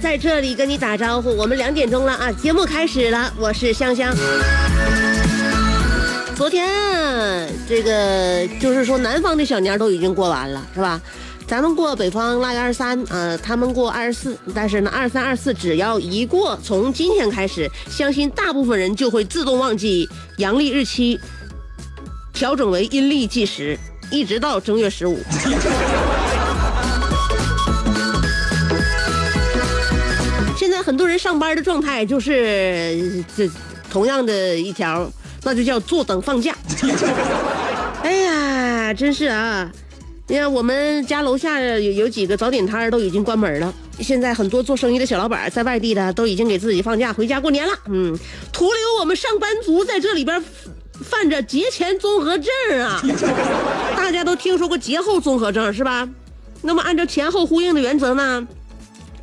在这里跟你打招呼，我们两点钟了啊，节目开始了，我是香香。昨天这个就是说南方的小年都已经过完了，是吧？咱们过北方腊月二十三，呃，他们过二十四，但是呢，二三、二四只要一过，从今天开始，相信大部分人就会自动忘记阳历日期，调整为阴历计时，一直到正月十五。很多人上班的状态就是这同样的一条，那就叫坐等放假。哎呀，真是啊！你看我们家楼下有有几个早点摊儿都已经关门了，现在很多做生意的小老板在外地的都已经给自己放假回家过年了。嗯，徒留我们上班族在这里边犯着节前综合症啊！大家都听说过节后综合症是吧？那么按照前后呼应的原则呢？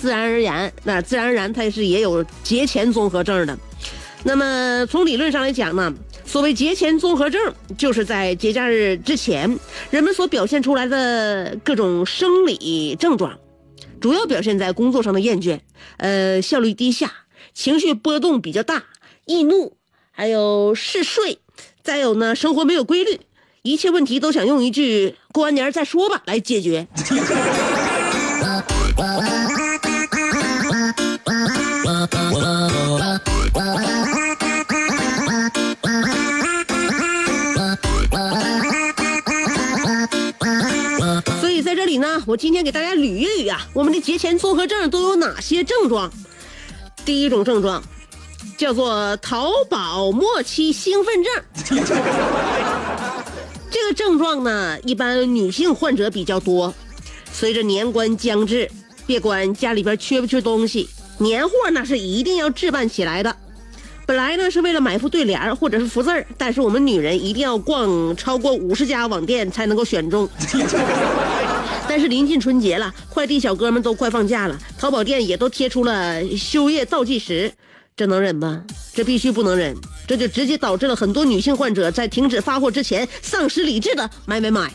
自然而然，那自然而然它是也有节前综合症的。那么从理论上来讲呢，所谓节前综合症，就是在节假日之前，人们所表现出来的各种生理症状，主要表现在工作上的厌倦，呃，效率低下，情绪波动比较大，易怒，还有嗜睡，再有呢，生活没有规律，一切问题都想用一句“过完年再说吧”来解决。里呢，我今天给大家捋一捋啊，我们的节前综合症都有哪些症状？第一种症状叫做淘宝末期兴奋症。这个症状呢，一般女性患者比较多。随着年关将至，别管家里边缺不缺东西，年货那是一定要置办起来的。本来呢是为了买副对联或者是福字，但是我们女人一定要逛超过五十家网店才能够选中。但是临近春节了，快递小哥们都快放假了，淘宝店也都贴出了休业倒计时，这能忍吗？这必须不能忍，这就直接导致了很多女性患者在停止发货之前丧失理智的买买买。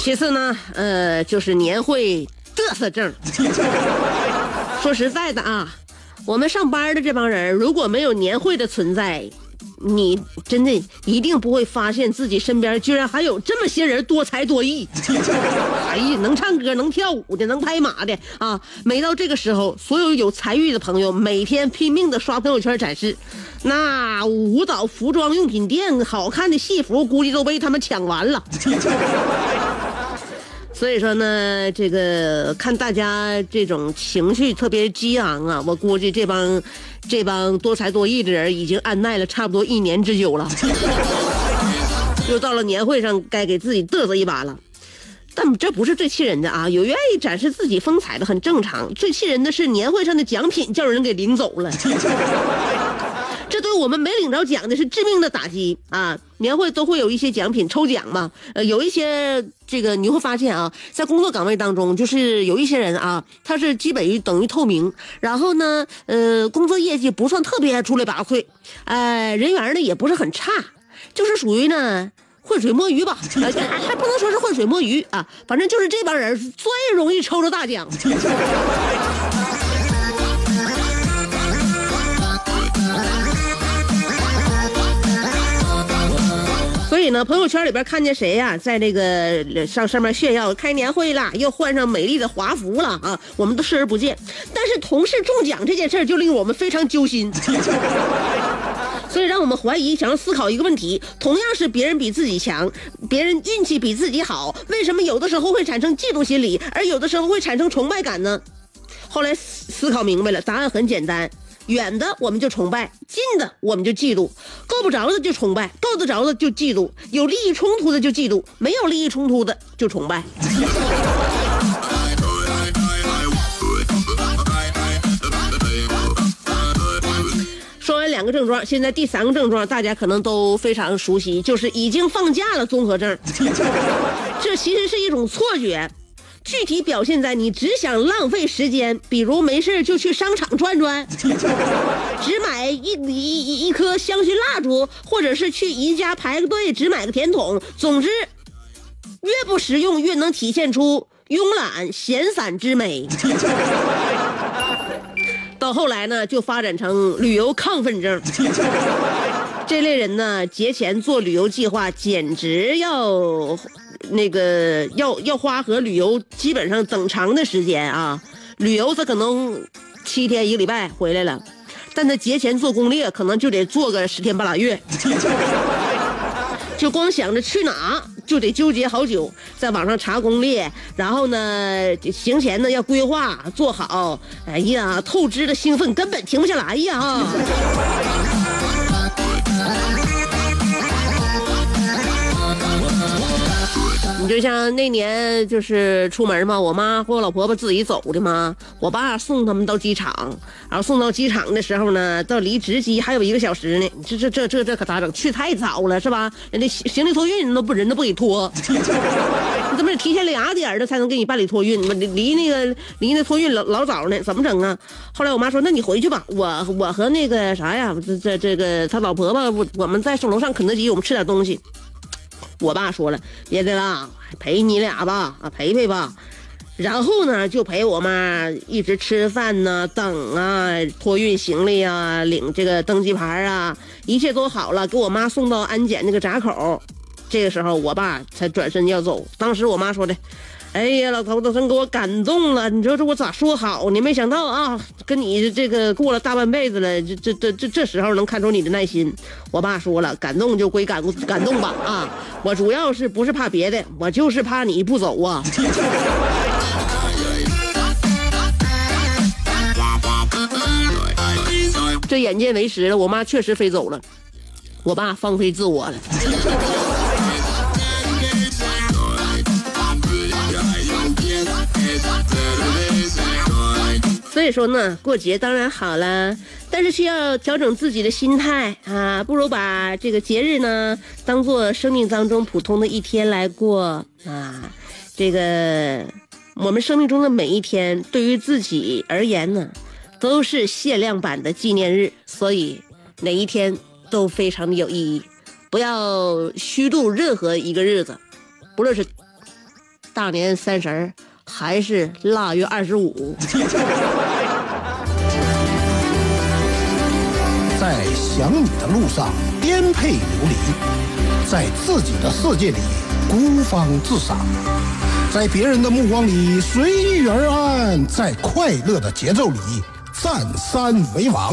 其次呢，呃，就是年会嘚瑟症。说实在的啊，我们上班的这帮人，如果没有年会的存在，你真的一定不会发现自己身边居然还有这么些人多才多艺。哎呀，能唱歌、能跳舞的、能拍马的啊！每到这个时候，所有有才艺的朋友每天拼命的刷朋友圈展示，那舞蹈、服装用品店好看的戏服估计都被他们抢完了。所以说呢，这个看大家这种情绪特别激昂啊，我估计这帮这帮多才多艺的人已经按耐了差不多一年之久了，又到了年会上该给自己嘚瑟一把了。但这不是最气人的啊，有愿意展示自己风采的很正常，最气人的是年会上的奖品叫人给领走了。这对我们没领着奖的是致命的打击。啊！年会都会有一些奖品抽奖嘛，呃，有一些这个你会发现啊，在工作岗位当中，就是有一些人啊，他是基本于等于透明，然后呢，呃，工作业绩不算特别出类拔萃，呃，人缘呢也不是很差，就是属于呢浑水摸鱼吧，还还不能说是浑水摸鱼啊，反正就是这帮人最容易抽着大奖。以呢，朋友圈里边看见谁呀、在这个上上面炫耀开年会了，又换上美丽的华服了啊，我们都视而不见。但是同事中奖这件事就令我们非常揪心。所以让我们怀疑，想要思考一个问题：同样是别人比自己强，别人运气比自己好，为什么有的时候会产生嫉妒心理，而有的时候会产生崇拜感呢？后来思考明白了，答案很简单：远的我们就崇拜，近的我们就嫉妒，够不着的就崇拜，够得着的就嫉妒，有利益冲突的就嫉妒，没有利益冲突的就崇拜。说完两个症状，现在第三个症状大家可能都非常熟悉，就是已经放假了综合症。这其实是一种错觉，具体表现在你只想浪费时间，比如没事就去商场转转，只买一一一一颗香薰蜡烛，或者是去宜家排个队只买个甜筒。总之，越不实用越能体现出慵懒闲散之美。到后来呢，就发展成旅游亢奋症。这类人呢，节前做旅游计划，简直要那个要要花和旅游基本上等长的时间啊。旅游他可能七天一个礼拜回来了，但他节前做攻略，可能就得做个十天半拉月。就光想着去哪，就得纠结好久，在网上查攻略，然后呢，行前呢要规划做好。哎呀，透支的兴奋根本停不下来呀！你就像那年就是出门嘛，我妈和我老婆婆自己走的嘛，我爸送他们到机场，然后送到机场的时候呢，到离值机还有一个小时呢，这这这这这可咋整？去太早了是吧？人家行行李托运人都不人都不给拖，你怎么得提前俩点儿的才能给你办理托运？离离那个离那托运老老早呢，怎么整啊？后来我妈说，那你回去吧，我我和那个啥呀，这这这个他老婆婆，我我们在楼上肯德基，我们吃点东西。我爸说了，别的啦，陪你俩吧，啊，陪陪吧。然后呢，就陪我妈一直吃饭呢，等啊，托运行李啊，领这个登机牌啊，一切都好了，给我妈送到安检那个闸口。这个时候，我爸才转身要走。当时我妈说的。哎呀，老头子真给我感动了！你说这我咋说好呢？没想到啊，跟你这个过了大半辈子了，这这这这这时候能看出你的耐心。我爸说了，感动就归感感动吧啊！我主要是不是怕别的，我就是怕你不走啊。这眼见为实了，我妈确实飞走了，我爸放飞自我了。以说呢，过节当然好了，但是需要调整自己的心态啊，不如把这个节日呢当做生命当中普通的一天来过啊。这个我们生命中的每一天，对于自己而言呢，都是限量版的纪念日，所以哪一天都非常的有意义。不要虚度任何一个日子，不论是大年三十儿还是腊月二十五。想你的路上颠沛流离，在自己的世界里孤芳自赏，在别人的目光里随遇而安，在快乐的节奏里占山为王。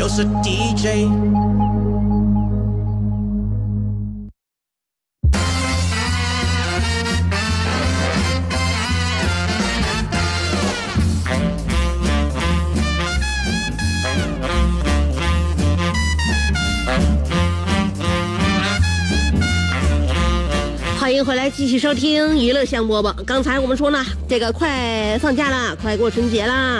就是 DJ。欢迎回来，继续收听娱乐香饽饽。刚才我们说呢，这个快放假了，快过春节了。